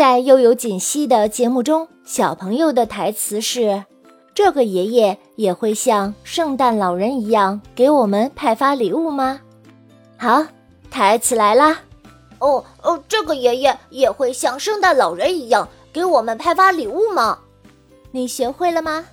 在又有锦溪的节目中小朋友的台词是这个爷爷也会像圣诞老人一样给我们派发礼物吗？好台词来啦。哦哦这个爷爷也会像圣诞老人一样给我们派发礼物吗？你学会了吗？